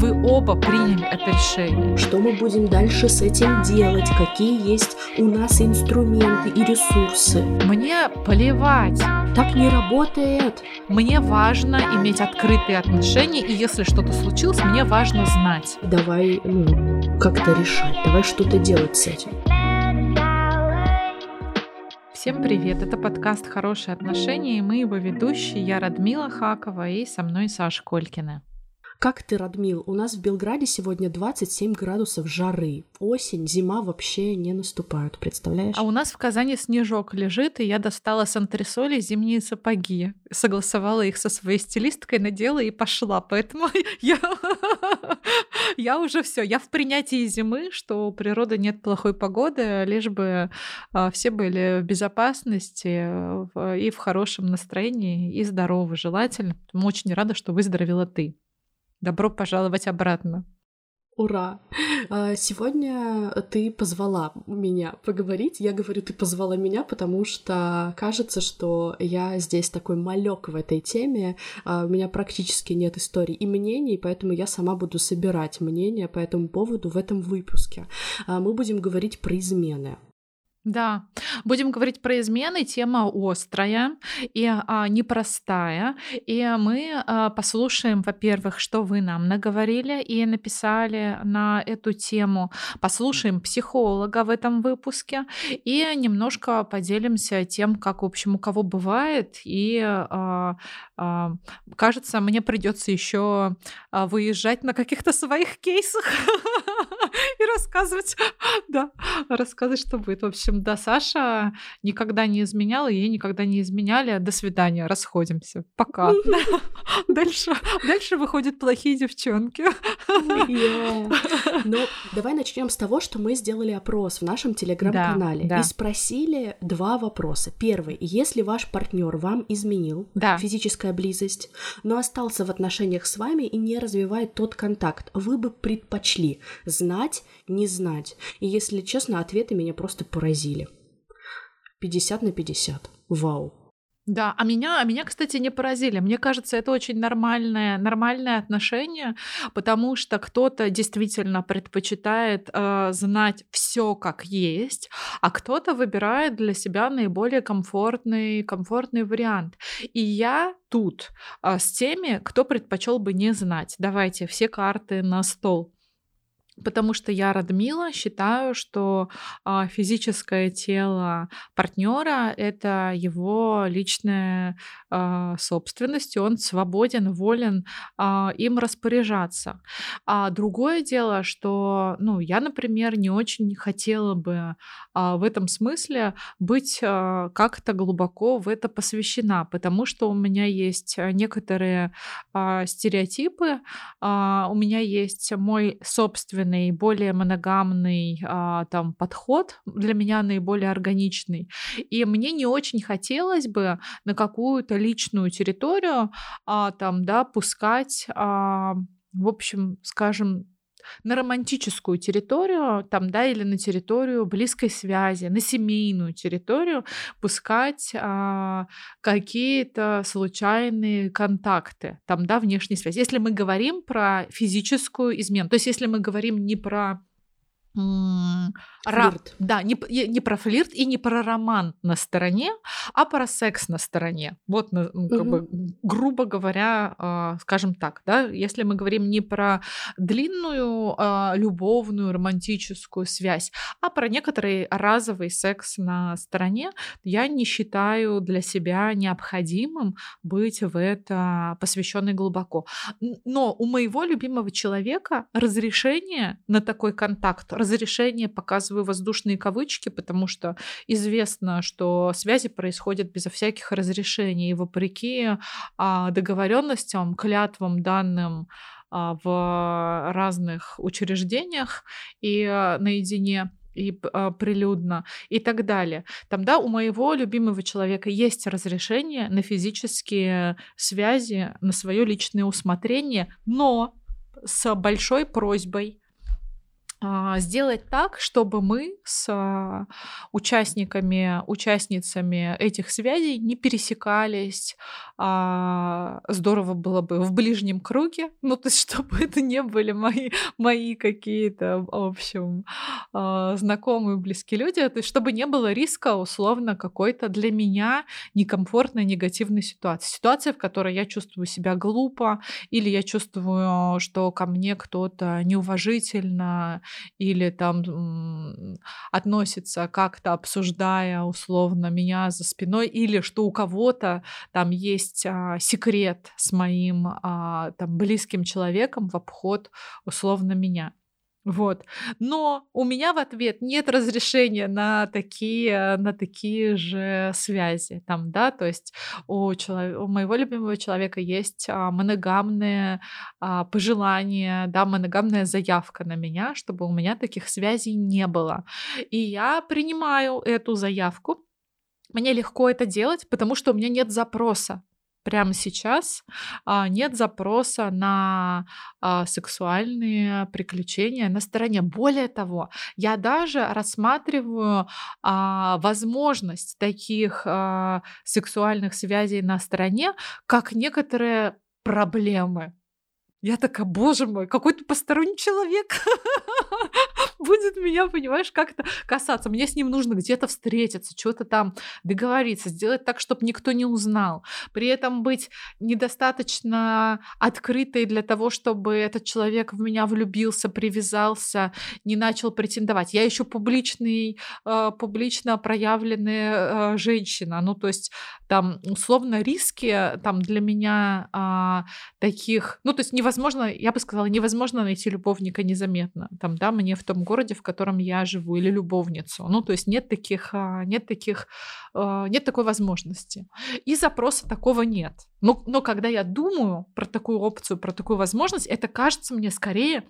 вы оба приняли это решение. Что мы будем дальше с этим делать? Какие есть у нас инструменты и ресурсы? Мне плевать. Так не работает. Мне важно иметь открытые отношения, и если что-то случилось, мне важно знать. Давай, ну, как-то решать, давай что-то делать с этим. Всем привет! Это подкаст «Хорошие отношения» и мы его ведущие. Я Радмила Хакова и со мной Саша Колькина. Как ты, Радмил? У нас в Белграде сегодня 27 градусов жары. Осень, зима вообще не наступают, представляешь? А у нас в Казани снежок лежит, и я достала с антресоли зимние сапоги. Согласовала их со своей стилисткой, надела и пошла. Поэтому я, я уже все, я в принятии зимы, что у природы нет плохой погоды, лишь бы а, все были в безопасности и в хорошем настроении и здоровы желательно. Мы очень рада, что выздоровела ты. Добро пожаловать обратно. Ура! А, сегодня ты позвала меня поговорить. Я говорю, ты позвала меня, потому что кажется, что я здесь такой малек в этой теме. А, у меня практически нет историй и мнений, поэтому я сама буду собирать мнения по этому поводу в этом выпуске. А, мы будем говорить про измены. Да, будем говорить про измены. Тема острая и а, непростая. И мы а, послушаем, во-первых, что вы нам наговорили и написали на эту тему. Послушаем психолога в этом выпуске и немножко поделимся тем, как, в общем, у кого бывает. И а, а, кажется, мне придется еще а, выезжать на каких-то своих кейсах и рассказывать, да, рассказывать, что будет. В общем, да, Саша никогда не изменяла, ей никогда не изменяли. До свидания, расходимся. Пока. Дальше, дальше выходят плохие девчонки. Ну, давай начнем с того, что мы сделали опрос в нашем телеграм-канале и спросили два вопроса. Первый, если ваш партнер вам изменил, физическая близость, но остался в отношениях с вами и не развивает тот контакт, вы бы предпочли знать, не знать. И если честно, ответы меня просто поразили. 50 на 50. Вау. Да, а меня, а меня, кстати, не поразили. Мне кажется, это очень нормальное, нормальное отношение, потому что кто-то действительно предпочитает э, знать все как есть, а кто-то выбирает для себя наиболее комфортный, комфортный вариант. И я тут э, с теми, кто предпочел бы не знать. Давайте все карты на стол. Потому что я, Радмила, считаю, что а, физическое тело партнера это его личная а, собственность, и он свободен, волен а, им распоряжаться. А другое дело, что, ну, я, например, не очень хотела бы в этом смысле быть как-то глубоко в это посвящена, потому что у меня есть некоторые стереотипы, у меня есть мой собственный собственный, более моногамный а, там подход для меня наиболее органичный. И мне не очень хотелось бы на какую-то личную территорию а, там, да, пускать, а, в общем, скажем, на романтическую территорию, там, да, или на территорию близкой связи, на семейную территорию пускать а, какие-то случайные контакты, там, да, внешней связи. Если мы говорим про физическую измену, то есть если мы говорим не про Флирт. Да, не, не про флирт и не про роман на стороне, а про секс на стороне. Вот, ну, как угу. бы, грубо говоря, э, скажем так, да, если мы говорим не про длинную э, любовную романтическую связь, а про некоторый разовый секс на стороне, я не считаю для себя необходимым быть в это посвященной глубоко. Но у моего любимого человека разрешение на такой контакт, разрешение показываю воздушные кавычки, потому что известно, что связи происходят безо всяких разрешений, вопреки а, договоренностям, клятвам данным а, в разных учреждениях и а, наедине и а, прилюдно и так далее. Там, да, у моего любимого человека есть разрешение на физические связи, на свое личное усмотрение, но с большой просьбой сделать так, чтобы мы с а, участниками, участницами этих связей не пересекались. А, здорово было бы в ближнем круге, ну то есть чтобы это не были мои, мои какие-то, в общем, знакомые, близкие люди, то есть чтобы не было риска условно какой-то для меня некомфортной, негативной ситуации. Ситуация, в которой я чувствую себя глупо, или я чувствую, что ко мне кто-то неуважительно, или там относится как-то обсуждая условно меня за спиной, или что у кого-то там есть а, секрет с моим а, там близким человеком в обход условно меня. Вот. Но у меня в ответ нет разрешения на такие, на такие же связи. Там, да, то есть у, человека, у моего любимого человека есть а, моногамные а, пожелания, да, моногамная заявка на меня, чтобы у меня таких связей не было. И я принимаю эту заявку. Мне легко это делать, потому что у меня нет запроса прямо сейчас а, нет запроса на а, сексуальные приключения на стороне. Более того, я даже рассматриваю а, возможность таких сексуальных связей на стороне как некоторые проблемы. Я такая, боже мой, какой-то посторонний человек будет меня, понимаешь, как-то касаться. Мне с ним нужно где-то встретиться, что-то там договориться, сделать так, чтобы никто не узнал. При этом быть недостаточно открытой для того, чтобы этот человек в меня влюбился, привязался, не начал претендовать. Я еще публичный, э, публично проявленная э, женщина. Ну, то есть там условно риски там для меня э, таких, ну, то есть невозможно невозможно, я бы сказала, невозможно найти любовника незаметно. Там, да, мне в том городе, в котором я живу, или любовницу. Ну, то есть нет таких, а, нет таких, а, нет такой возможности. И запроса такого нет. Но, но когда я думаю про такую опцию, про такую возможность, это кажется мне скорее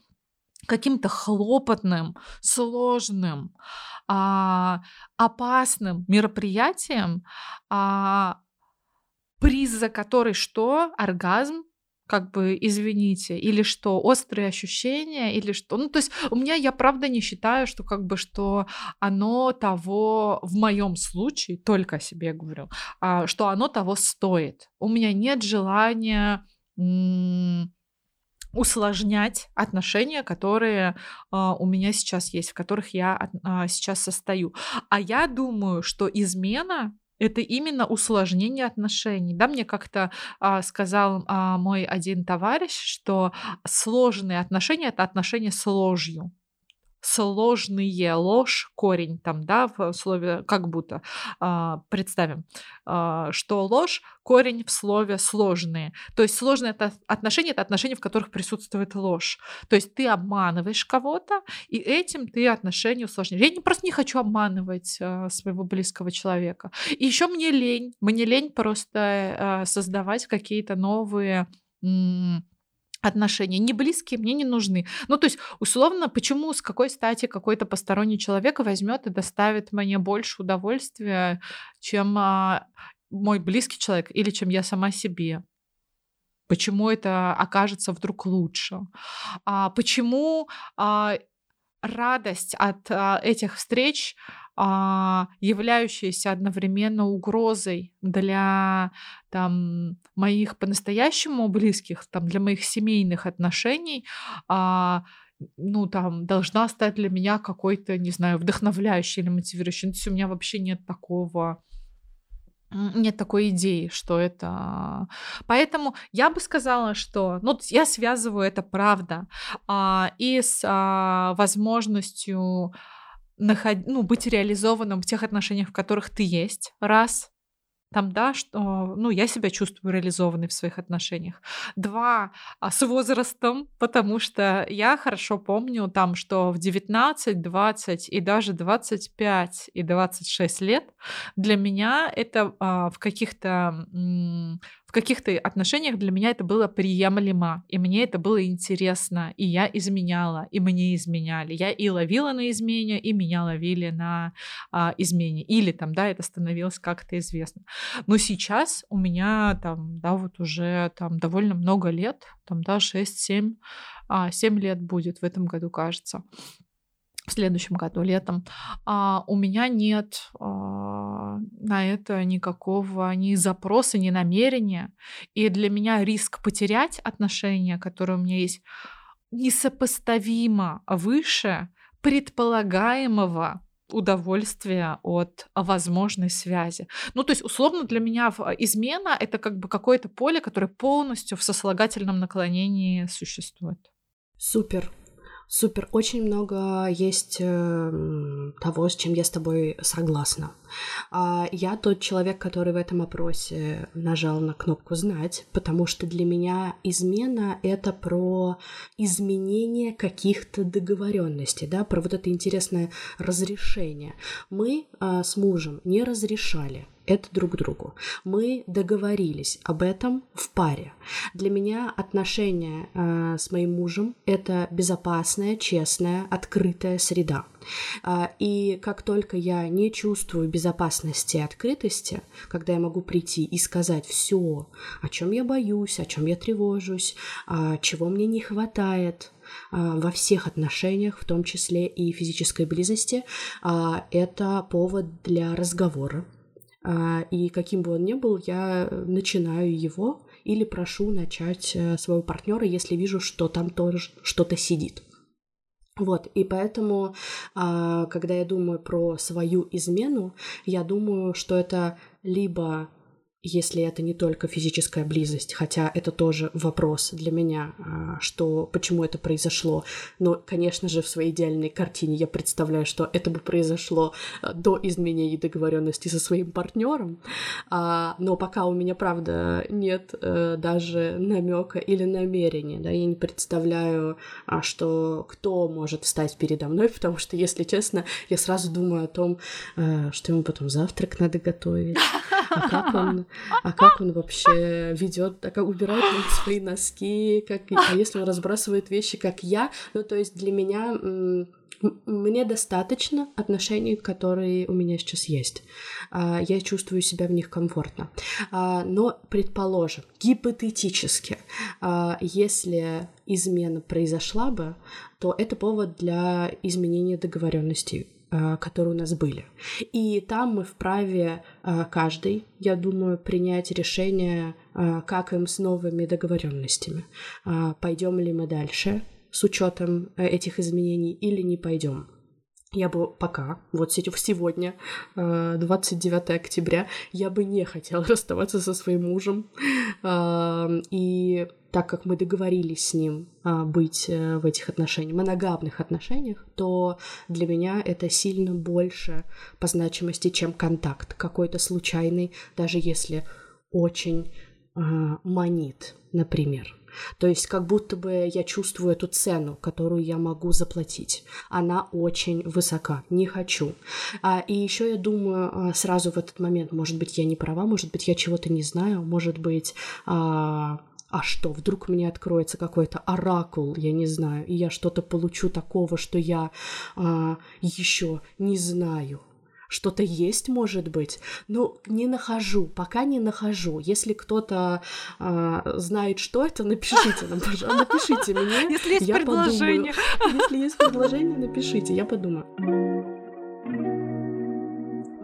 каким-то хлопотным, сложным, а, опасным мероприятием, а, приз за который что? Оргазм, как бы, извините, или что, острые ощущения, или что. Ну, то есть у меня, я правда не считаю, что как бы, что оно того, в моем случае, только о себе говорю, а, что оно того стоит. У меня нет желания усложнять отношения, которые uh, у меня сейчас есть, в которых я uh, сейчас состою. А я думаю, что измена это именно усложнение отношений. Да, мне как-то а, сказал а, мой один товарищ, что сложные отношения это отношения с ложью сложные ложь, корень там, да, в слове как будто. А, представим, а, что ложь, корень в слове сложные. То есть сложные это отношения, это отношения, в которых присутствует ложь. То есть ты обманываешь кого-то, и этим ты отношения усложняешь. Я не, просто не хочу обманывать а, своего близкого человека. И еще мне лень, мне лень просто создавать какие-то новые отношения не близкие мне не нужны. Ну, то есть, условно, почему, с какой стати какой-то посторонний человек возьмет и доставит мне больше удовольствия, чем а, мой близкий человек или чем я сама себе? Почему это окажется вдруг лучше? А, почему а, радость от а, этих встреч а, являющаяся одновременно угрозой для там, моих по-настоящему близких, там, для моих семейных отношений, а, ну, там, должна стать для меня какой-то, не знаю, вдохновляющей или мотивирующей. Ну, то есть у меня вообще нет такого нет такой идеи, что это... Поэтому я бы сказала, что... Ну, я связываю это, правда, а, и с а, возможностью наход... ну, быть реализованным в тех отношениях, в которых ты есть, раз, там, да, что, ну, я себя чувствую реализованной в своих отношениях. Два, а, с возрастом, потому что я хорошо помню там, что в 19, 20 и даже 25 и 26 лет для меня это а, в каких-то в каких-то отношениях для меня это было приемлемо, и мне это было интересно, и я изменяла, и мне изменяли. Я и ловила на измене, и меня ловили на а, измене. Или там, да, это становилось как-то известно. Но сейчас у меня там, да, вот уже там довольно много лет, там, да, 6-7, а, 7 лет будет в этом году, кажется. В следующем году летом, а, у меня нет а, на это никакого ни запроса, ни намерения. И для меня риск потерять отношения, которые у меня есть, несопоставимо выше предполагаемого удовольствия от возможной связи. Ну, то есть, условно, для меня измена — это как бы какое-то поле, которое полностью в сослагательном наклонении существует. Супер. Супер, очень много есть э, того, с чем я с тобой согласна. А я тот человек, который в этом опросе нажал на кнопку «Знать», потому что для меня измена — это про изменение каких-то договоренностей, да, про вот это интересное разрешение. Мы э, с мужем не разрешали это друг другу. Мы договорились об этом в паре. Для меня отношения э, с моим мужем это безопасная, честная, открытая среда. Э, и как только я не чувствую безопасности и открытости, когда я могу прийти и сказать все, о чем я боюсь, о чем я тревожусь, э, чего мне не хватает, э, во всех отношениях, в том числе и физической близости, э, это повод для разговора, и каким бы он ни был, я начинаю его или прошу начать э, своего партнера, если вижу, что там тоже что-то сидит. Вот, и поэтому, а, когда я думаю про свою измену, я думаю, что это либо если это не только физическая близость, хотя это тоже вопрос для меня, а, что почему это произошло. Но, конечно же, в своей идеальной картине я представляю, что это бы произошло а, до изменения договоренности со своим партнером. А, но пока у меня, правда, нет э, даже намека или намерения, да, я не представляю, что кто может встать передо мной, потому что, если честно, я сразу думаю о том, э, что ему потом завтрак надо готовить, а как он а как он вообще ведет, а как убирает он свои носки, как, а если он разбрасывает вещи, как я, ну, то есть для меня мне достаточно отношений, которые у меня сейчас есть. А, я чувствую себя в них комфортно. А, но, предположим, гипотетически, если измена произошла бы, то это повод для изменения договоренностей которые у нас были. И там мы вправе э, каждый, я думаю, принять решение, э, как им с новыми договоренностями. Пойдем ли мы дальше с учетом этих изменений или не пойдем. Я бы пока, вот сегодня, 29 октября, я бы не хотела расставаться со своим мужем. И так как мы договорились с ним а, быть а, в этих отношениях, моногамных отношениях, то для меня это сильно больше по значимости, чем контакт какой-то случайный, даже если очень а, манит, например. То есть как будто бы я чувствую эту цену, которую я могу заплатить. Она очень высока. Не хочу. А, и еще я думаю а, сразу в этот момент, может быть, я не права, может быть, я чего-то не знаю, может быть, а, а что, вдруг мне откроется какой-то оракул, я не знаю, и я что-то получу такого, что я а, еще не знаю. Что-то есть, может быть, но не нахожу, пока не нахожу. Если кто-то а, знает, что это, напишите нам, пожалуйста, напишите мне. Если есть предложение. Если есть предложение, напишите, я подумаю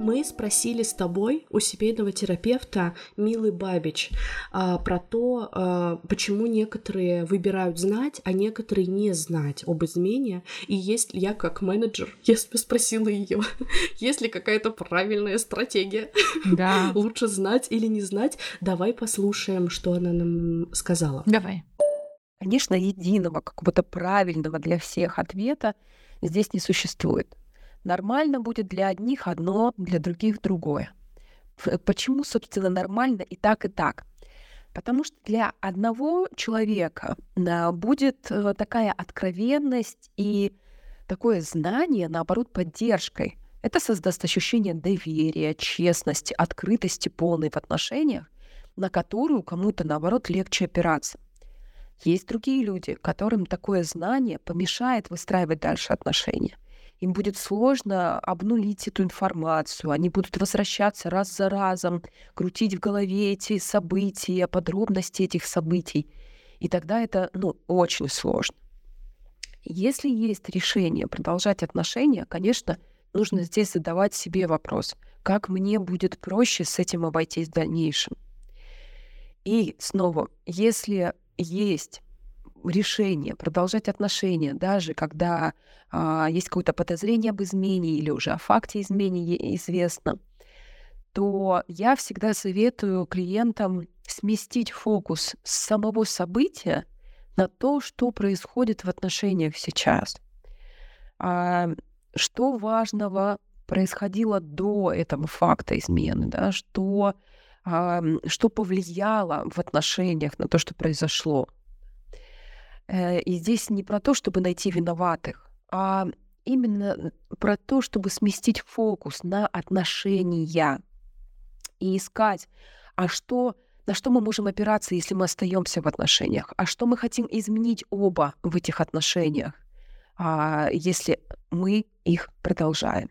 мы спросили с тобой у семейного терапевта Милы Бабич а, про то, а, почему некоторые выбирают знать, а некоторые не знать об измене. И есть я как менеджер, я спросила ее, есть ли какая-то правильная стратегия, да. лучше знать или не знать. Давай послушаем, что она нам сказала. Давай. Конечно, единого, какого-то правильного для всех ответа здесь не существует. Нормально будет для одних одно, для других другое. Почему, собственно, нормально и так, и так? Потому что для одного человека будет э, такая откровенность и такое знание, наоборот, поддержкой. Это создаст ощущение доверия, честности, открытости полной в отношениях, на которую кому-то, наоборот, легче опираться. Есть другие люди, которым такое знание помешает выстраивать дальше отношения им будет сложно обнулить эту информацию, они будут возвращаться раз за разом, крутить в голове эти события, подробности этих событий. И тогда это, ну, очень сложно. Если есть решение продолжать отношения, конечно, нужно здесь задавать себе вопрос, как мне будет проще с этим обойтись в дальнейшем. И снова, если есть решение продолжать отношения, даже когда а, есть какое-то подозрение об измене или уже о факте измены известно, то я всегда советую клиентам сместить фокус с самого события на то, что происходит в отношениях сейчас. А, что важного происходило до этого факта измены, да, что что повлияло в отношениях на то, что произошло. Э, и здесь не про то, чтобы найти виноватых, а именно про то, чтобы сместить фокус на отношения и искать, а что, на что мы можем опираться, если мы остаемся в отношениях, а что мы хотим изменить оба в этих отношениях, а, если мы их продолжаем.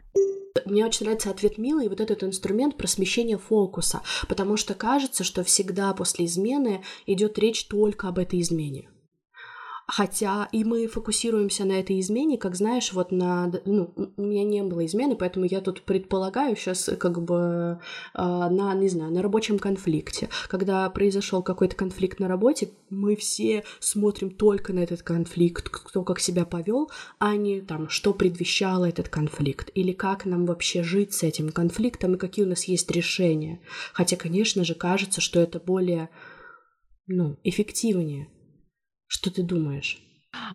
Мне очень нравится ответ Милы и вот этот инструмент про смещение фокуса, потому что кажется, что всегда после измены идет речь только об этой измене. Хотя и мы фокусируемся на этой измене, как знаешь, вот на... Ну, у меня не было измены, поэтому я тут предполагаю сейчас как бы э, на, не знаю, на рабочем конфликте. Когда произошел какой-то конфликт на работе, мы все смотрим только на этот конфликт, кто как себя повел, а не там, что предвещало этот конфликт, или как нам вообще жить с этим конфликтом, и какие у нас есть решения. Хотя, конечно же, кажется, что это более ну, эффективнее. Что ты думаешь?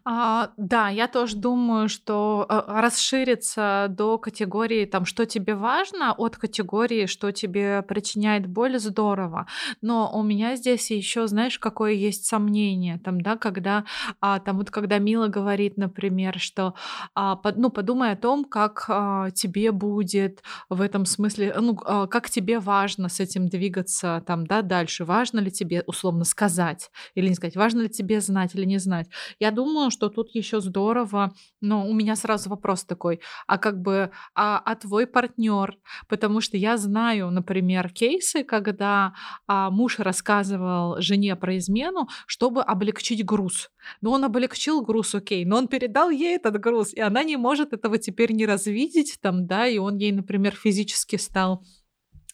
А, да, я тоже думаю, что а, расшириться до категории, там, что тебе важно, от категории, что тебе причиняет боль, здорово. Но у меня здесь еще, знаешь, какое есть сомнение, там, да, когда, а, там, вот когда Мила говорит, например, что, а, под, ну, подумай о том, как а, тебе будет в этом смысле, ну, а, как тебе важно с этим двигаться, там, да, дальше, важно ли тебе, условно, сказать или не сказать, важно ли тебе знать или не знать. Я думаю, думаю, что тут еще здорово, но у меня сразу вопрос такой, а как бы, а, а твой партнер? Потому что я знаю, например, кейсы, когда а, муж рассказывал жене про измену, чтобы облегчить груз. Но он облегчил груз, окей, но он передал ей этот груз, и она не может этого теперь не развидеть, там, да, и он ей, например, физически стал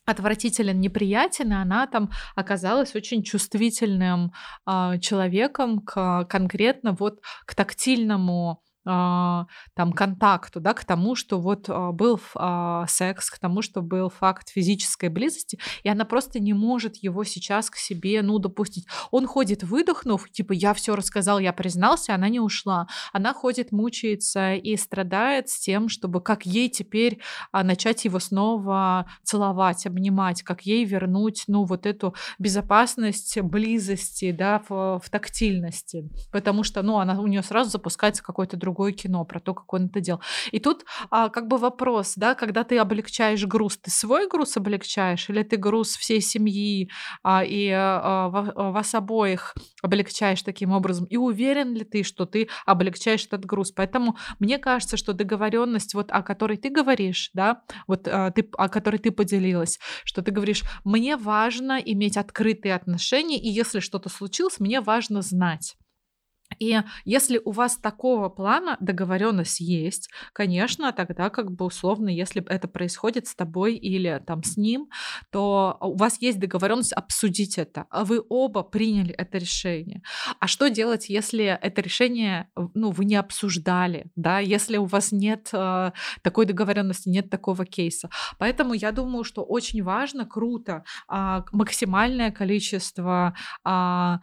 отвратителен, неприятен, и она там оказалась очень чувствительным э, человеком к конкретно вот к тактильному там контакту, да, к тому, что вот а, был а, секс, к тому, что был факт физической близости, и она просто не может его сейчас к себе, ну, допустить. Он ходит, выдохнув, типа, я все рассказал, я признался, она не ушла. Она ходит, мучается и страдает с тем, чтобы как ей теперь начать его снова целовать, обнимать, как ей вернуть, ну, вот эту безопасность близости, да, в, в тактильности. Потому что, ну, она, у нее сразу запускается какой-то другой другое кино про то, как он это делал. И тут а, как бы вопрос, да, когда ты облегчаешь груз, ты свой груз облегчаешь или ты груз всей семьи а, и а, а, вас обоих облегчаешь таким образом? И уверен ли ты, что ты облегчаешь этот груз? Поэтому мне кажется, что договоренность, вот о которой ты говоришь, да, вот а, ты, о которой ты поделилась, что ты говоришь, мне важно иметь открытые отношения, и если что-то случилось, мне важно знать. И если у вас такого плана договоренность есть, конечно, тогда как бы условно, если это происходит с тобой или там с ним, то у вас есть договоренность обсудить это, а вы оба приняли это решение. А что делать, если это решение, ну, вы не обсуждали, да, если у вас нет э, такой договоренности, нет такого кейса. Поэтому я думаю, что очень важно, круто, э, максимальное количество э,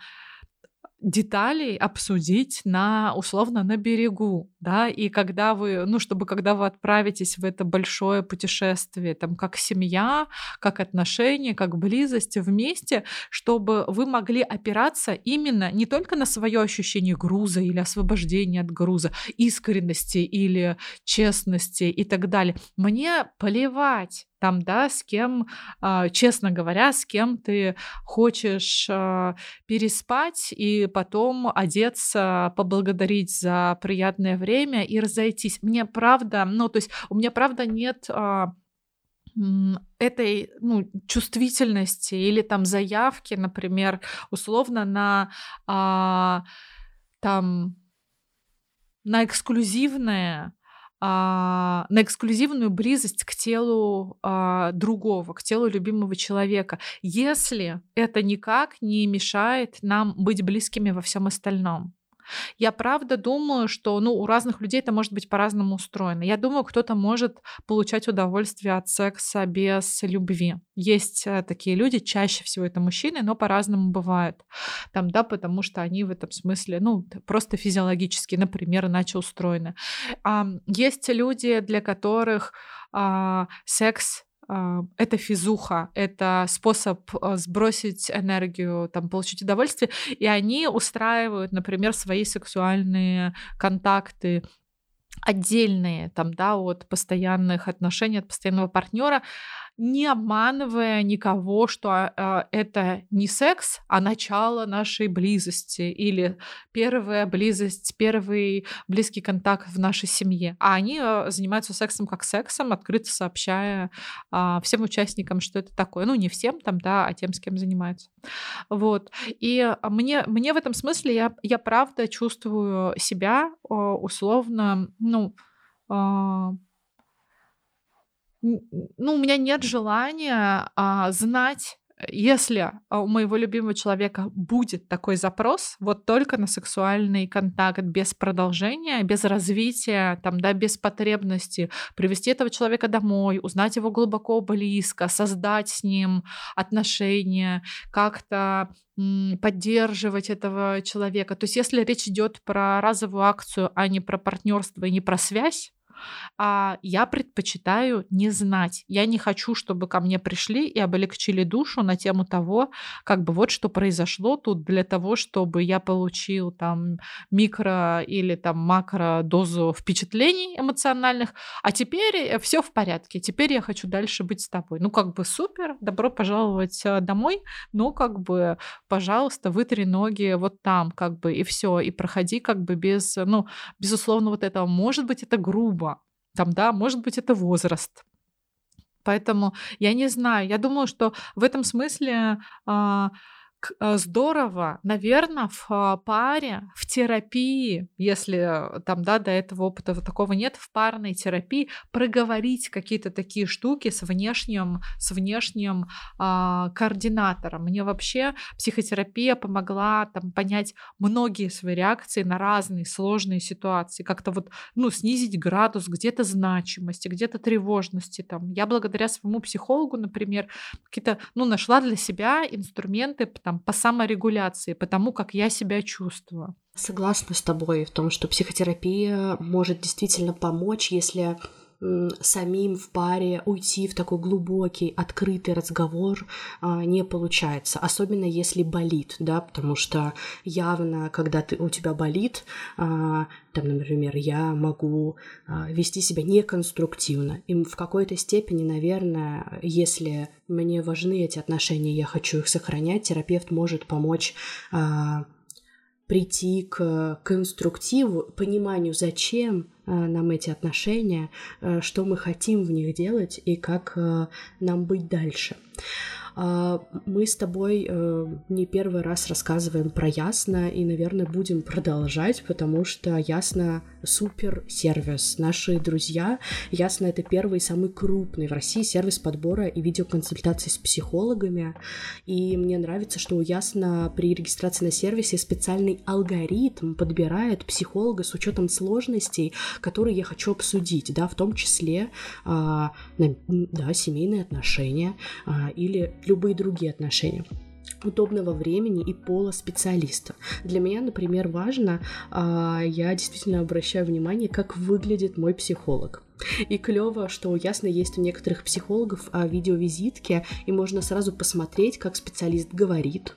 деталей обсудить на условно на берегу, да, и когда вы, ну, чтобы когда вы отправитесь в это большое путешествие, там, как семья, как отношения, как близость вместе, чтобы вы могли опираться именно не только на свое ощущение груза или освобождения от груза, искренности или честности и так далее. Мне плевать, там, да, с кем, а, честно говоря, с кем ты хочешь а, переспать и потом одеться, поблагодарить за приятное время и разойтись. Мне правда, ну, то есть у меня правда нет а, этой ну, чувствительности или там заявки, например, условно на а, там на эксклюзивное а, на эксклюзивную близость к телу а, другого, к телу любимого человека, если это никак не мешает нам быть близкими во всем остальном. Я правда думаю, что ну, у разных людей это может быть по-разному устроено. Я думаю, кто-то может получать удовольствие от секса без любви. Есть э, такие люди, чаще всего это мужчины, но по-разному бывает. Там, да, потому что они в этом смысле, ну, просто физиологически, например, иначе устроены. А, есть люди, для которых а, секс это физуха, это способ а, сбросить энергию, там, получить удовольствие, и они устраивают, например, свои сексуальные контакты отдельные там, да, от постоянных отношений, от постоянного партнера, не обманывая никого, что э, это не секс, а начало нашей близости или первая близость, первый близкий контакт в нашей семье. А они э, занимаются сексом как сексом, открыто сообщая э, всем участникам, что это такое. Ну, не всем там, да, а тем, с кем занимаются. Вот. И мне, мне в этом смысле я, я правда чувствую себя условно, ну, ну, у меня нет желания а, знать, если у моего любимого человека будет такой запрос, вот только на сексуальный контакт без продолжения, без развития, там, да, без потребности привести этого человека домой, узнать его глубоко близко, создать с ним отношения, как-то поддерживать этого человека. То есть, если речь идет про разовую акцию, а не про партнерство и не про связь, а я предпочитаю не знать. Я не хочу, чтобы ко мне пришли и облегчили душу на тему того, как бы вот что произошло тут для того, чтобы я получил там микро или там макро дозу впечатлений эмоциональных, а теперь э, все в порядке, теперь я хочу дальше быть с тобой. Ну как бы супер, добро пожаловать э, домой, но как бы, пожалуйста, вытри ноги вот там, как бы, и все, и проходи как бы без, ну, безусловно, вот этого. Может быть, это грубо, там, да, может быть, это возраст. Поэтому я не знаю. Я думаю, что в этом смысле э, здорово, наверное, в а, паре, в терапии, если там, да, до этого опыта вот такого нет, в парной терапии проговорить какие-то такие штуки с внешним, с внешним а, координатором. Мне вообще психотерапия помогла там понять многие свои реакции на разные сложные ситуации, как-то вот, ну, снизить градус где-то значимости, где-то тревожности. Там. Я благодаря своему психологу, например, какие-то, ну, нашла для себя инструменты, там, там, по саморегуляции, по тому, как я себя чувствую. Согласна с тобой в том, что психотерапия может действительно помочь, если самим в паре уйти в такой глубокий, открытый разговор а, не получается, особенно если болит, да, потому что явно, когда ты, у тебя болит, а, там, например, я могу а, вести себя неконструктивно, и в какой-то степени, наверное, если мне важны эти отношения, я хочу их сохранять, терапевт может помочь прийти к конструктиву, пониманию, зачем э, нам эти отношения, э, что мы хотим в них делать и как э, нам быть дальше. А, мы с тобой э, не первый раз рассказываем про Ясно и, наверное, будем продолжать, потому что Ясно супер сервис. Наши друзья, Ясно это первый самый крупный в России сервис подбора и видеоконсультаций с психологами. И мне нравится, что у Ясно при регистрации на сервисе специальный алгоритм подбирает психолога с учетом сложностей, которые я хочу обсудить, да, в том числе, а, да, семейные отношения а, или любые другие отношения удобного времени и пола специалиста. Для меня, например, важно, а, я действительно обращаю внимание, как выглядит мой психолог. И клево, что ясно есть у некоторых психологов а, видеовизитки, и можно сразу посмотреть, как специалист говорит,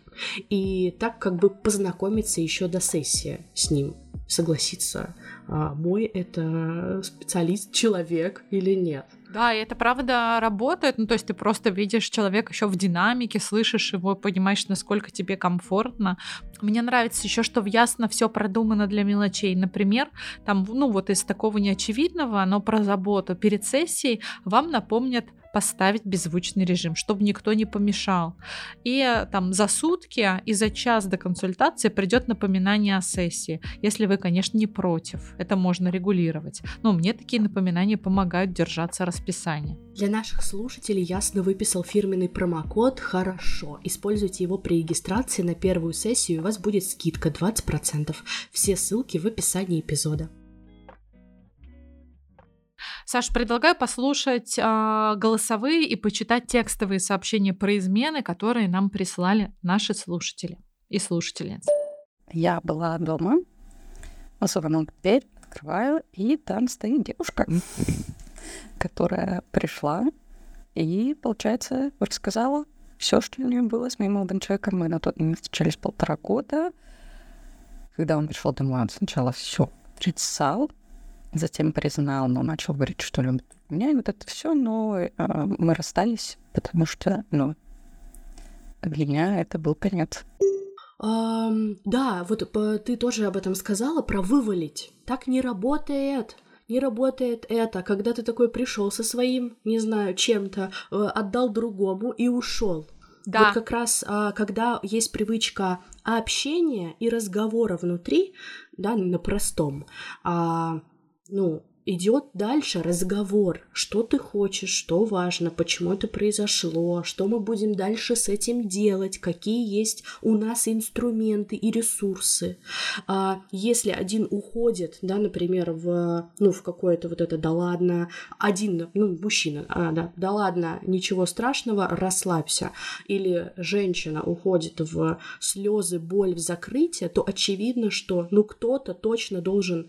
и так как бы познакомиться еще до сессии с ним, согласиться, а, мой это специалист, человек или нет. Да, и это правда работает. Ну, то есть ты просто видишь человека еще в динамике, слышишь его, понимаешь, насколько тебе комфортно. Мне нравится еще, что в ясно все продумано для мелочей. Например, там, ну, вот из такого неочевидного, но про заботу перед сессией вам напомнят поставить беззвучный режим, чтобы никто не помешал. И э, там за сутки и за час до консультации придет напоминание о сессии, если вы, конечно, не против. Это можно регулировать. Но мне такие напоминания помогают держаться расписания. Для наших слушателей ясно выписал фирменный промокод «Хорошо». Используйте его при регистрации на первую сессию, и у вас будет скидка 20%. Все ссылки в описании эпизода. Саш, предлагаю послушать э, голосовые и почитать текстовые сообщения про измены, которые нам прислали наши слушатели и слушательницы. Я была дома, особенно дверь открываю, и там стоит девушка, которая пришла и, получается, рассказала все, что у нее было с моим молодым человеком. Мы на тот момент встречались полтора года. Когда он пришел домой, он сначала все отрицал, затем признал, но начал говорить, что любит меня, и вот это все, но э, мы расстались, потому что, ну, для меня это был конец. Um, да, вот ты тоже об этом сказала, про вывалить. Так не работает. Не работает это, когда ты такой пришел со своим, не знаю, чем-то, э, отдал другому и ушел. Да. Вот как раз, а, когда есть привычка общения и разговора внутри, да, на простом, а, ну, идет дальше разговор, что ты хочешь, что важно, почему это произошло, что мы будем дальше с этим делать, какие есть у нас инструменты и ресурсы. А если один уходит, да, например, в, ну, в какое-то вот это, да ладно, один, ну, мужчина, а, да, да ладно, ничего страшного, расслабься, или женщина уходит в слезы, боль, в закрытие, то очевидно, что, ну, кто-то точно должен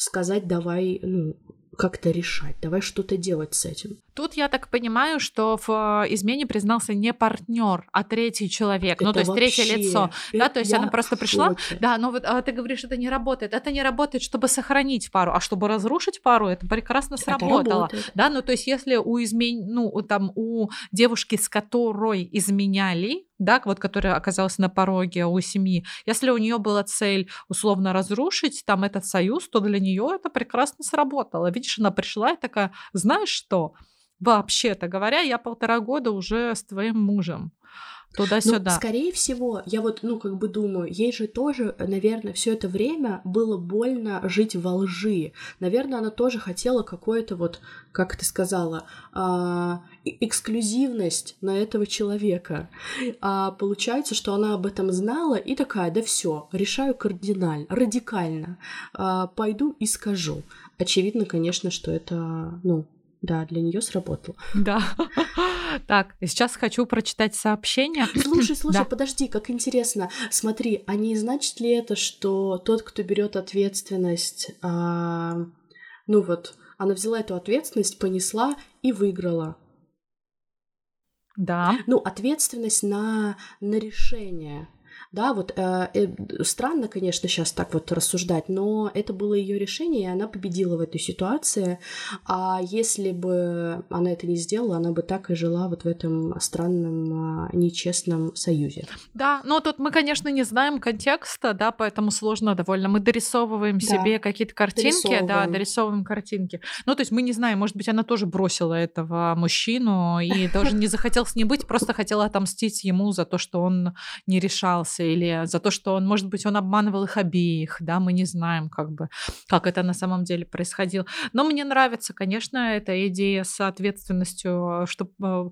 сказать, давай, ну, как-то решать, давай что-то делать с этим. Тут я так понимаю, что в э, измене признался не партнер, а третий человек, это ну то есть третье лицо, да, то есть она просто пришла, да, но вот а ты говоришь, это не работает, это не работает, чтобы сохранить пару, а чтобы разрушить пару, это прекрасно сработало, это да, ну то есть если у измен, ну там у девушки, с которой изменяли, да, вот которая оказалась на пороге у семьи, если у нее была цель условно разрушить там этот союз, то для нее это прекрасно сработало. Видишь, она пришла и такая, знаешь что? Вообще-то говоря, я полтора года уже с твоим мужем туда-сюда. Ну, скорее всего, я вот, ну, как бы думаю, ей же тоже, наверное, все это время было больно жить во лжи. Наверное, она тоже хотела какое-то вот, как ты сказала, а, эксклюзивность на этого человека. А получается, что она об этом знала и такая, да все, решаю кардинально, радикально, а, пойду и скажу. Очевидно, конечно, что это, ну, да, для нее сработало. Да. Так, сейчас хочу прочитать сообщение. Слушай, слушай, да. подожди, как интересно. Смотри, а не значит ли это, что тот, кто берет ответственность, а, ну вот, она взяла эту ответственность, понесла и выиграла. Да. Ну, ответственность на, на решение. Да, вот э, э, странно, конечно, сейчас так вот рассуждать, но это было ее решение, и она победила в этой ситуации. А если бы она это не сделала, она бы так и жила вот в этом странном, э, нечестном союзе. Да, но тут мы, конечно, не знаем контекста, да, поэтому сложно довольно. Мы дорисовываем да. себе какие-то картинки, дорисовываем. да, дорисовываем картинки. Ну, то есть мы не знаем, может быть, она тоже бросила этого мужчину и тоже не захотел с ним быть, просто хотела отомстить ему за то, что он не решался боялся или за то, что он, может быть, он обманывал их обеих, да, мы не знаем, как бы, как это на самом деле происходило. Но мне нравится, конечно, эта идея с ответственностью, что э,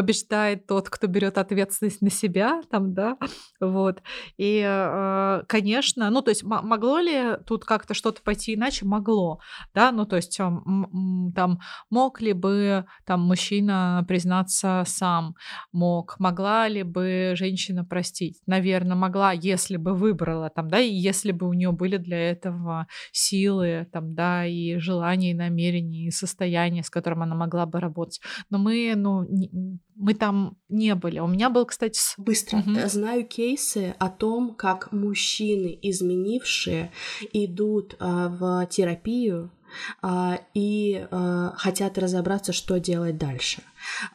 побеждает тот, кто берет ответственность на себя, там, да, вот. И, э, конечно, ну, то есть могло ли тут как-то что-то пойти иначе? Могло, да, ну, то есть там мог ли бы там мужчина признаться сам, мог, могла ли бы женщина простить? Наверное, могла, если бы выбрала, там, да, и если бы у нее были для этого силы, там, да, и желания, и намерения, и состояние, с которым она могла бы работать. Но мы, ну, мы там не были. У меня был, кстати... Быстро. Угу. Знаю кейсы о том, как мужчины, изменившие, идут а, в терапию а, и а, хотят разобраться, что делать дальше.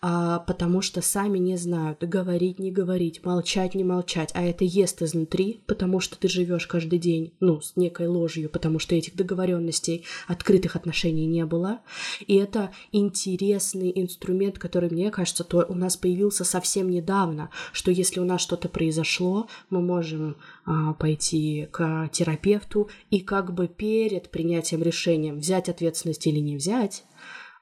А, потому что сами не знают, говорить, не говорить, молчать, не молчать, а это ест изнутри, потому что ты живешь каждый день, ну, с некой ложью, потому что этих договоренностей, открытых отношений не было. И это интересный инструмент, который, мне кажется, то у нас появился совсем недавно, что если у нас что-то произошло, мы можем а, пойти к терапевту и как бы перед принятием решения взять ответственность или не взять,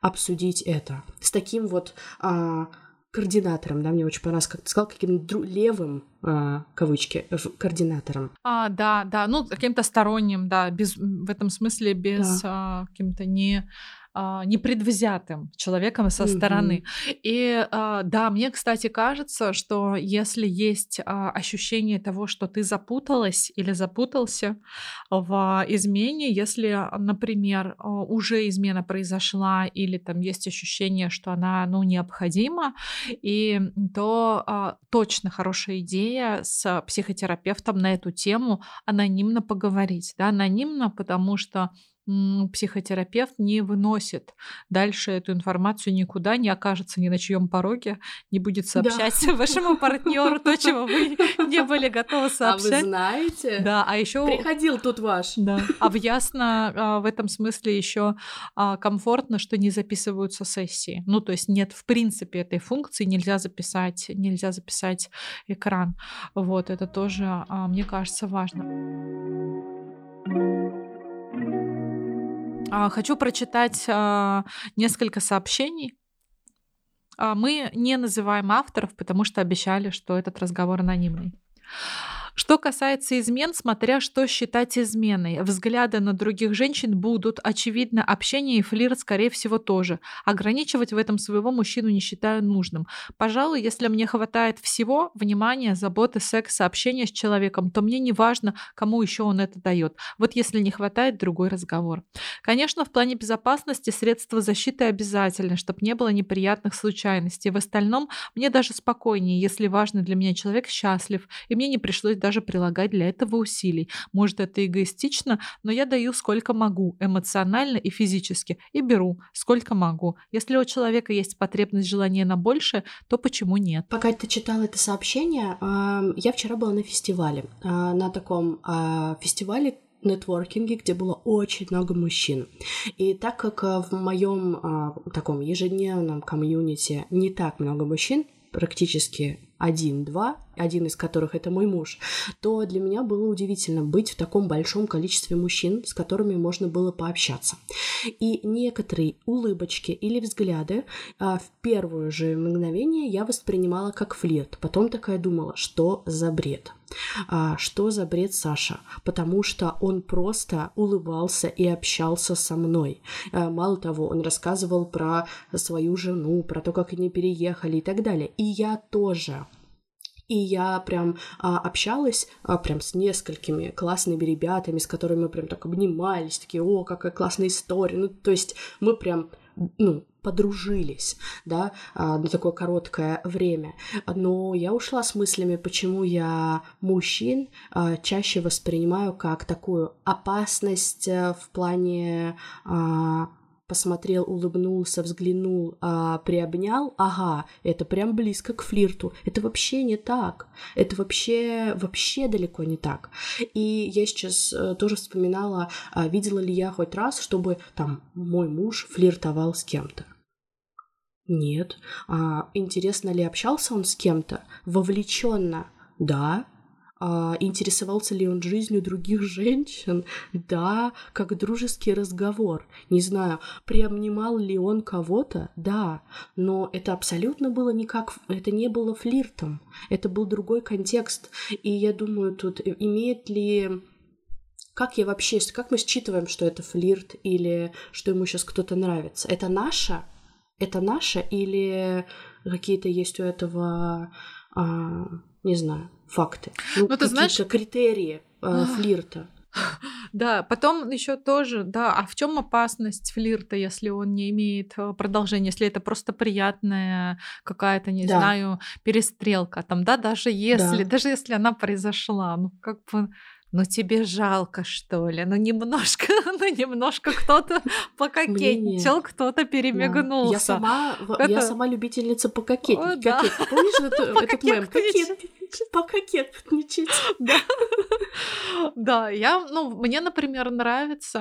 обсудить это с таким вот а, координатором, да, мне очень понравилось, как ты сказал, каким-то левым, а, кавычки, координатором. А, да, да, ну, каким-то сторонним, да, без, в этом смысле без да. а, каким-то не а, непредвзятым человеком со стороны. Mm-hmm. И а, да, мне, кстати, кажется, что если есть а, ощущение того, что ты запуталась или запутался в измене, если, например, уже измена произошла или там есть ощущение, что она, ну, необходима, и то точно хорошая идея с психотерапевтом на эту тему анонимно поговорить, да, анонимно, потому что психотерапевт не выносит дальше эту информацию никуда, не окажется ни на чьем пороге, не будет сообщать да. вашему партнеру то, чего вы не были готовы сообщать. А вы знаете? Да, а еще приходил тут ваш. Да. А в ясно а, в этом смысле еще а, комфортно, что не записываются сессии. Ну, то есть нет в принципе этой функции, нельзя записать, нельзя записать экран. Вот это тоже, мне кажется, важно. А, хочу прочитать а, несколько сообщений. А, мы не называем авторов, потому что обещали, что этот разговор анонимный. Что касается измен, смотря что считать изменой. Взгляды на других женщин будут, очевидно, общение и флирт, скорее всего, тоже. Ограничивать в этом своего мужчину не считаю нужным. Пожалуй, если мне хватает всего, внимания, заботы, секса, общения с человеком, то мне не важно, кому еще он это дает. Вот если не хватает, другой разговор. Конечно, в плане безопасности средства защиты обязательны, чтобы не было неприятных случайностей. В остальном мне даже спокойнее, если важный для меня человек счастлив, и мне не пришлось даже прилагать для этого усилий. Может, это эгоистично, но я даю сколько могу, эмоционально и физически, и беру сколько могу. Если у человека есть потребность, желание на большее, то почему нет? Пока ты читала это сообщение, я вчера была на фестивале, а, на таком а, фестивале, нетворкинге, где было очень много мужчин. И так как в моем а, таком ежедневном комьюнити не так много мужчин, практически один-два, один из которых это мой муж, то для меня было удивительно быть в таком большом количестве мужчин, с которыми можно было пообщаться. И некоторые улыбочки или взгляды а, в первое же мгновение я воспринимала как флирт. Потом такая думала, что за бред. А, что за бред Саша? Потому что он просто улыбался и общался со мной. А, мало того, он рассказывал про свою жену, про то, как они переехали и так далее. И я тоже. И я прям а, общалась а, прям с несколькими классными ребятами, с которыми мы прям так обнимались, такие, о, какая классная история. Ну, то есть мы прям, ну, подружились, да, а, на такое короткое время. Но я ушла с мыслями, почему я мужчин а, чаще воспринимаю как такую опасность э, в плане а, посмотрел, улыбнулся, взглянул, а, приобнял, ага, это прям близко к флирту. Это вообще не так. Это вообще, вообще далеко не так. И я сейчас а, тоже вспоминала, а, видела ли я хоть раз, чтобы там мой муж флиртовал с кем-то. Нет. А, интересно ли общался он с кем-то? Вовлеченно? Да. А, интересовался ли он жизнью других женщин? Да, как дружеский разговор. Не знаю, приобнимал ли он кого-то? Да, но это абсолютно было не как... Это не было флиртом. Это был другой контекст. И я думаю, тут имеет ли как я вообще, как мы считываем, что это флирт или что ему сейчас кто-то нравится? Это наше? Это наше или какие-то есть у этого, а, не знаю, факты. Ну, ну ты знаешь, критерии э, флирта. Да, потом еще тоже, да, а в чем опасность флирта, если он не имеет э, продолжения, если это просто приятная какая-то, не да. знаю, перестрелка там, да, даже если, да. даже если она произошла, ну как бы ну тебе жалко, что ли? Ну немножко, ну немножко кто-то пококетничал, кто-то перемигнулся. Я сама, это... я сама любительница пококетничать. Да. Помнишь это, этот мем? Пококетничать. Да. да, я, ну, мне, например, нравится,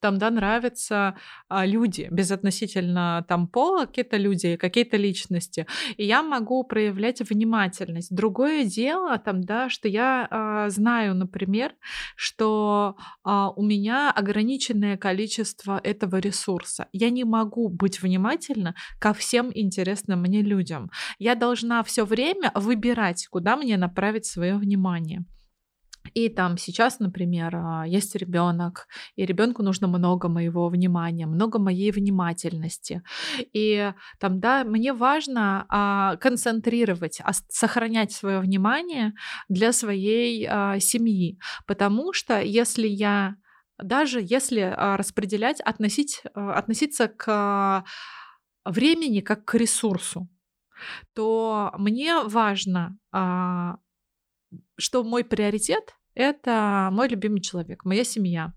там, да, нравятся а, люди, безотносительно там пола, какие-то люди, какие-то личности. И я могу проявлять внимательность. Другое дело, там, да, что я а, знаю, например, что а, у меня ограниченное количество этого ресурса. Я не могу быть внимательна ко всем интересным мне людям. Я должна все время выбирать, куда мне направить свое внимание. И там сейчас, например, а, есть ребенок, и ребенку нужно много моего внимания, много моей внимательности. И там, да, мне важно а, концентрировать, а, сохранять свое внимание для своей а, семьи, потому что если я даже если а, распределять, относить, а, относиться к времени как к ресурсу, то мне важно что мой приоритет — это мой любимый человек, моя семья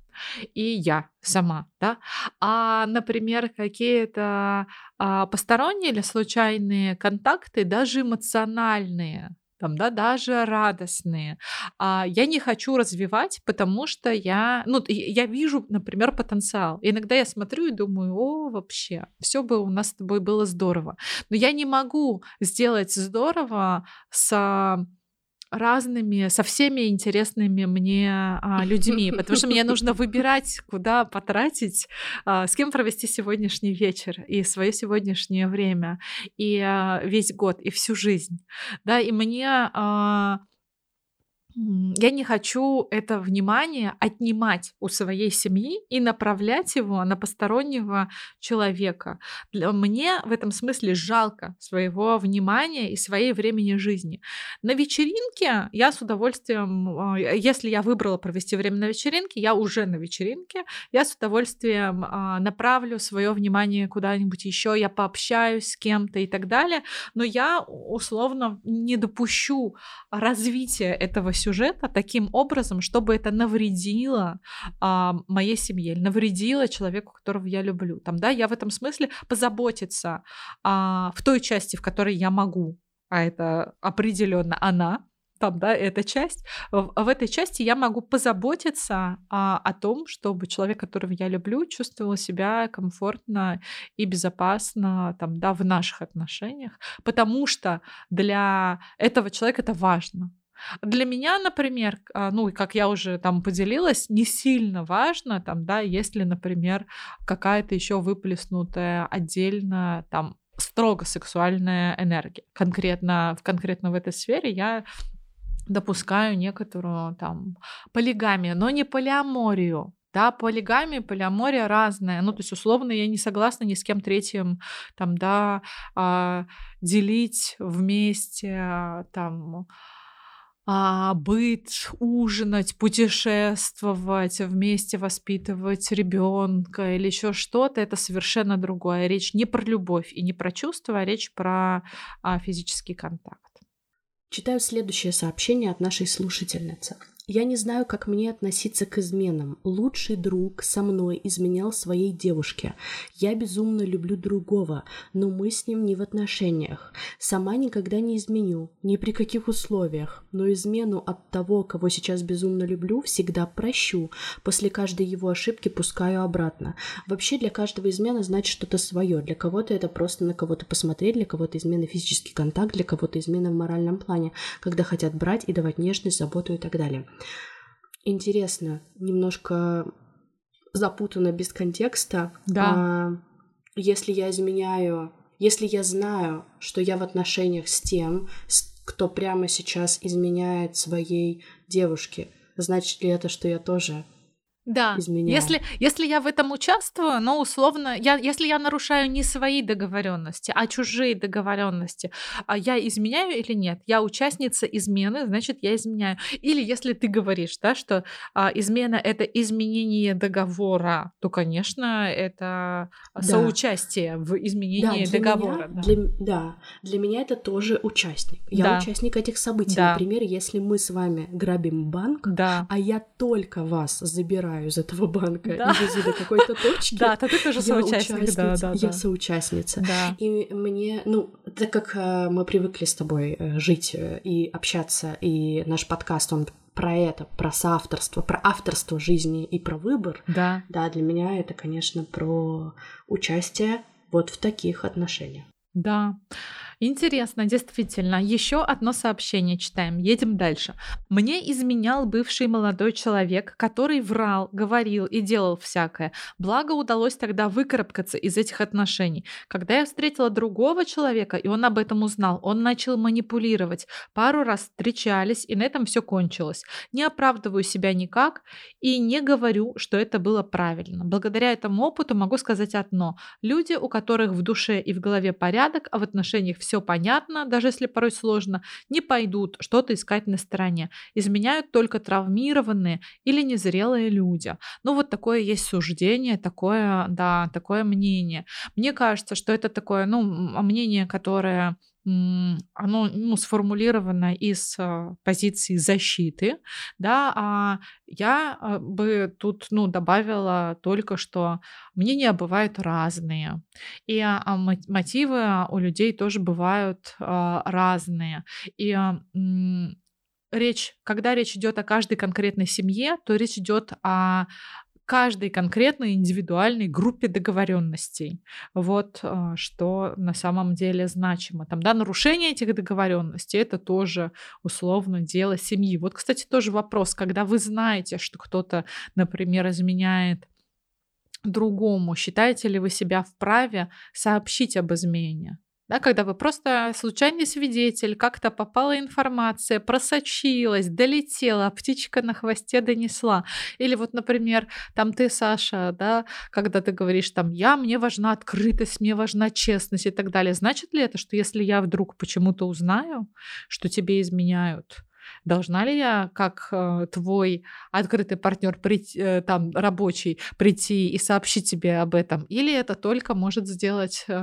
и я сама, да. А, например, какие-то а, посторонние или случайные контакты, даже эмоциональные, там, да, даже радостные. А, я не хочу развивать, потому что я, ну, я вижу, например, потенциал. Иногда я смотрю и думаю, о, вообще, все бы у нас с тобой было здорово. Но я не могу сделать здорово с разными, со всеми интересными мне а, людьми, потому что мне нужно выбирать, куда потратить, а, с кем провести сегодняшний вечер и свое сегодняшнее время, и а, весь год, и всю жизнь. Да, и мне а, я не хочу это внимание отнимать у своей семьи и направлять его на постороннего человека. Для мне в этом смысле жалко своего внимания и своей времени жизни. На вечеринке я с удовольствием, а, если я выбрала провести время на вечеринке, я уже на вечеринке, я с удовольствием а, направлю свое внимание куда-нибудь еще, я пообщаюсь с кем-то и так далее, но я условно не допущу развития этого сюжета таким образом, чтобы это навредило а, моей семье, навредило человеку, которого я люблю. Там, да, я в этом смысле позаботиться а, в той части, в которой я могу, а это определенно она, там, да, эта часть, в, в этой части я могу позаботиться а, о том, чтобы человек, которого я люблю, чувствовал себя комфортно и безопасно там, да, в наших отношениях, потому что для этого человека это важно. Для меня, например, а, ну, как я уже там поделилась, не сильно важно, там, да, если, например, какая-то еще выплеснутая отдельно там строго сексуальная энергия. Конкретно, конкретно в этой сфере я допускаю некоторую там полигамию, но не полиаморию. Да, полигамия, полиамория разная. Ну, то есть, условно, я не согласна ни с кем третьим, там, да, а, делить вместе, а, там, а, быт, ужинать, путешествовать, вместе воспитывать ребенка или еще что-то, это совершенно другое. Речь не про любовь и не про чувства, а речь про а, физический контакт. Читаю следующее сообщение от нашей слушательницы. Я не знаю, как мне относиться к изменам. Лучший друг со мной изменял своей девушке. Я безумно люблю другого, но мы с ним не в отношениях. Сама никогда не изменю, ни при каких условиях. Но измену от того, кого сейчас безумно люблю, всегда прощу. После каждой его ошибки пускаю обратно. Вообще для каждого измена значит что-то свое. Для кого-то это просто на кого-то посмотреть, для кого-то измена физический контакт, для кого-то измена в моральном плане, когда хотят брать и давать нежность, заботу и так далее. Интересно, немножко запутано без контекста. Да. А, если я изменяю, если я знаю, что я в отношениях с тем, кто прямо сейчас изменяет своей девушке, значит ли это, что я тоже да. изменяю. Если, если я в этом участвую, но условно, я, если я нарушаю не свои договоренности, а чужие договоренности, а я изменяю или нет? Я участница измены, значит, я изменяю. Или если ты говоришь, да, что а, измена это изменение договора, то, конечно, это да. соучастие в изменении да, договора. Меня, да. Для, да, для меня это тоже участник. Я да. участник этих событий. Да. Например, если мы с вами грабим банк, да. а я только вас забираю убираю из этого банка да. и везу до какой-то точки. Да, то ты тоже соучастник, да, да, Я соучастница. Да. И мне, ну, так как э, мы привыкли с тобой э, жить э, и общаться, и наш подкаст, он про это, про соавторство, про авторство жизни и про выбор. Да. Да, для меня это, конечно, про участие вот в таких отношениях. Да. Интересно, действительно. Еще одно сообщение читаем. Едем дальше. Мне изменял бывший молодой человек, который врал, говорил и делал всякое. Благо удалось тогда выкарабкаться из этих отношений. Когда я встретила другого человека, и он об этом узнал, он начал манипулировать. Пару раз встречались, и на этом все кончилось. Не оправдываю себя никак и не говорю, что это было правильно. Благодаря этому опыту могу сказать одно. Люди, у которых в душе и в голове порядок, а в отношениях все все понятно, даже если порой сложно, не пойдут что-то искать на стороне. Изменяют только травмированные или незрелые люди. Ну вот такое есть суждение, такое, да, такое мнение. Мне кажется, что это такое, ну, мнение, которое оно ну, сформулировано из а, позиции защиты, да, а я а, бы тут ну, добавила только, что мнения бывают разные, и а, мотивы у людей тоже бывают разные. И речь, когда речь идет о каждой конкретной семье, то речь идет о каждой конкретной индивидуальной группе договоренностей. Вот а, что на самом деле значимо. Там, да, нарушение этих договоренностей это тоже условно дело семьи. Вот, кстати, тоже вопрос, когда вы знаете, что кто-то, например, изменяет другому, считаете ли вы себя вправе сообщить об измене? Да, когда вы просто случайный свидетель, как-то попала информация, просочилась, долетела, птичка на хвосте донесла. Или вот, например, там ты, Саша, да, когда ты говоришь там, я, мне важна открытость, мне важна честность и так далее. Значит ли это, что если я вдруг почему-то узнаю, что тебе изменяют, должна ли я, как э, твой открытый партнер, э, там рабочий, прийти и сообщить тебе об этом, или это только может сделать э,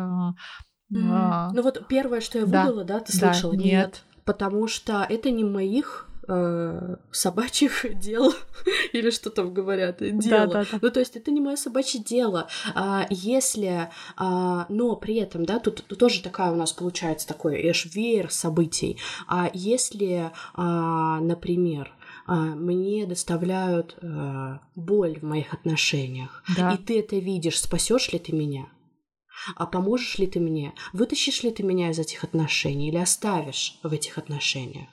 Mm. Ну вот первое, что я выдала, да, да ты слышала? Да, нет. нет. Потому что это не моих э, собачьих дел или что там говорят дело. Да, да, да. Ну то есть это не мое собачье дело. А, если, а, но при этом, да, тут, тут тоже такая у нас получается такой эш веер событий. А если, а, например, а, мне доставляют а, боль в моих отношениях, да. и ты это видишь, спасешь ли ты меня? А поможешь ли ты мне? Вытащишь ли ты меня из этих отношений или оставишь в этих отношениях?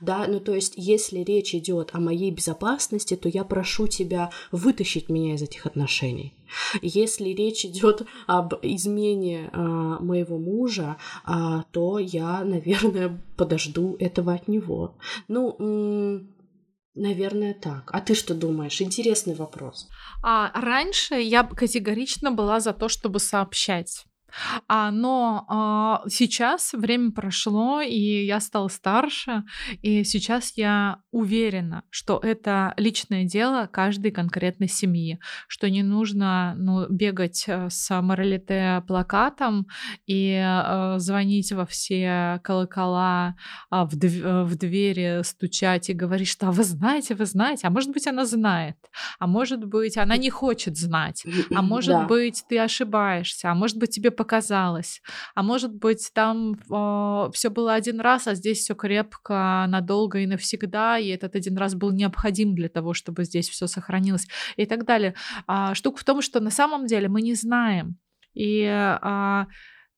Да, ну то есть, если речь идет о моей безопасности, то я прошу тебя вытащить меня из этих отношений. Если речь идет об измене э, моего мужа, э, то я, наверное, подожду этого от него. Ну, Наверное, так. А ты что думаешь? Интересный вопрос. А раньше я категорично была за то, чтобы сообщать. А, но а, сейчас время прошло, и я стала старше, и сейчас я уверена, что это личное дело каждой конкретной семьи, что не нужно ну, бегать э, с моралите плакатом и а, звонить во все колокола, а, в, дв- э, в двери стучать и говорить, что а вы знаете, вы знаете, а может быть она знает, а может быть она не хочет знать, а может да. быть ты ошибаешься, а может быть тебе показалось. А может быть, там э, все было один раз, а здесь все крепко, надолго и навсегда, и этот один раз был необходим для того, чтобы здесь все сохранилось и так далее. А, штука в том, что на самом деле мы не знаем. И а,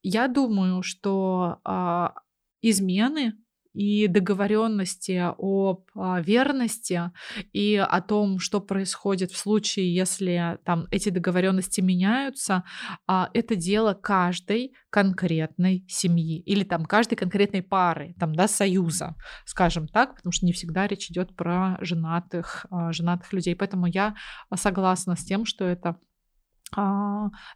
я думаю, что а, измены и договоренности об а, верности и о том, что происходит в случае, если там эти договоренности меняются, а, это дело каждой конкретной семьи или там каждой конкретной пары, там, да, союза, скажем так, потому что не всегда речь идет про женатых, а, женатых людей. Поэтому я согласна с тем, что это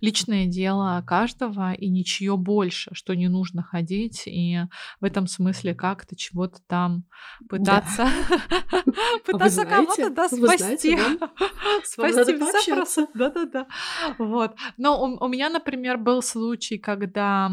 личное дело каждого и ничего больше, что не нужно ходить и в этом смысле как-то чего-то там пытаться а пытаться кого-то да, спасти. Спасти все Да-да-да. Вот. Но у меня, например, был случай, когда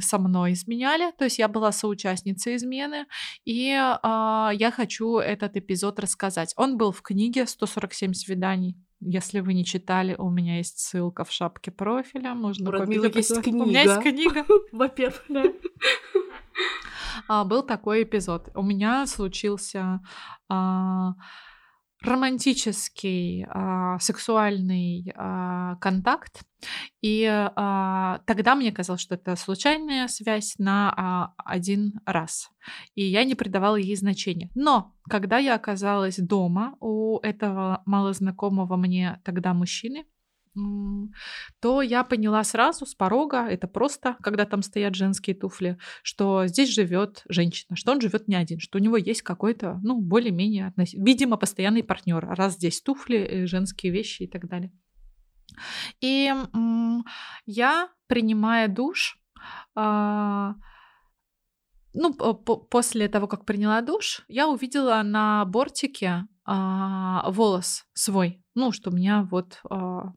со мной изменяли, то есть я была соучастницей измены, и а, я хочу этот эпизод рассказать. Он был в книге «147 свиданий». Если вы не читали, у меня есть ссылка в шапке профиля. Можно У купить. есть книга. У меня есть книга. Во-первых, да. А, был такой эпизод. У меня случился а, романтический а, сексуальный а, контакт. И а, тогда мне казалось, что это случайная связь на а, один раз. И я не придавала ей значения. Но когда я оказалась дома у этого малознакомого мне тогда мужчины, то я поняла сразу с порога, это просто, когда там стоят женские туфли, что здесь живет женщина, что он живет не один, что у него есть какой-то, ну, более-менее, относ... видимо, постоянный партнер, раз здесь туфли, э, женские вещи и так далее. И я, принимая душ, а, ну, после того, как приняла душ, я увидела на бортике а, волос свой, ну, что у меня вот а,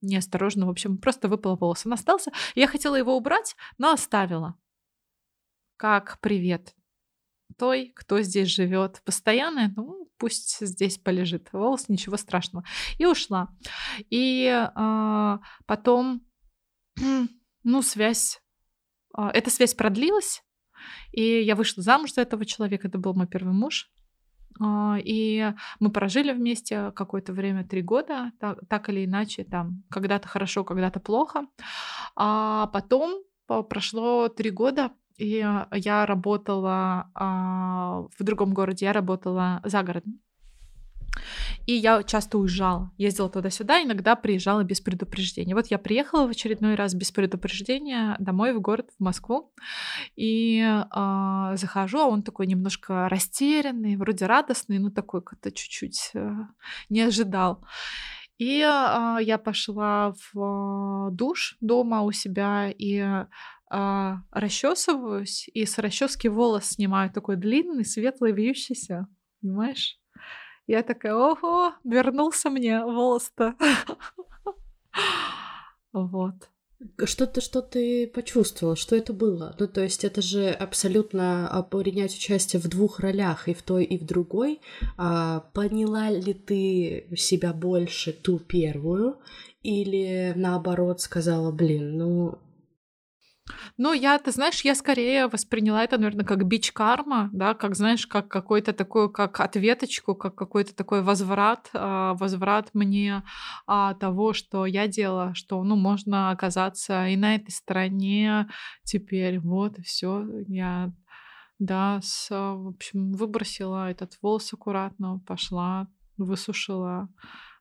неосторожно, в общем, просто выпал волос. Он остался. Я хотела его убрать, но оставила. Как привет той, кто здесь живет постоянно, ну, пусть здесь полежит волос, ничего страшного. И ушла. И э, потом, ну, связь, э, эта связь продлилась, и я вышла замуж за этого человека, это был мой первый муж. А, и мы прожили вместе какое-то время, три года, так, так или иначе, там, когда-то хорошо, когда-то плохо. А потом прошло три года, и я работала а, в другом городе, я работала за городом. И я часто уезжала, ездила туда-сюда, иногда приезжала без предупреждения. Вот я приехала в очередной раз без предупреждения домой в город, в Москву, и э, захожу, а он такой немножко растерянный, вроде радостный, но такой как-то чуть-чуть э, не ожидал. И э, я пошла в э, душ дома у себя и э, расчесываюсь, и с расчески волос снимаю такой длинный, светлый, вьющийся, понимаешь? Я такая, ого, вернулся мне волос-то. Вот. Что ты, что ты почувствовал? Что это было? Ну, то есть это же абсолютно принять участие в двух ролях, и в той, и в другой. А, поняла ли ты себя больше ту первую? Или наоборот сказала, блин, ну ну, я, ты знаешь, я скорее восприняла это, наверное, как бич карма, да, как, знаешь, как какой-то такой, как ответочку, как какой-то такой возврат, а, возврат мне а, того, что я делала, что, ну, можно оказаться и на этой стороне теперь, вот, и все, я, да, с, в общем, выбросила этот волос аккуратно, пошла, высушила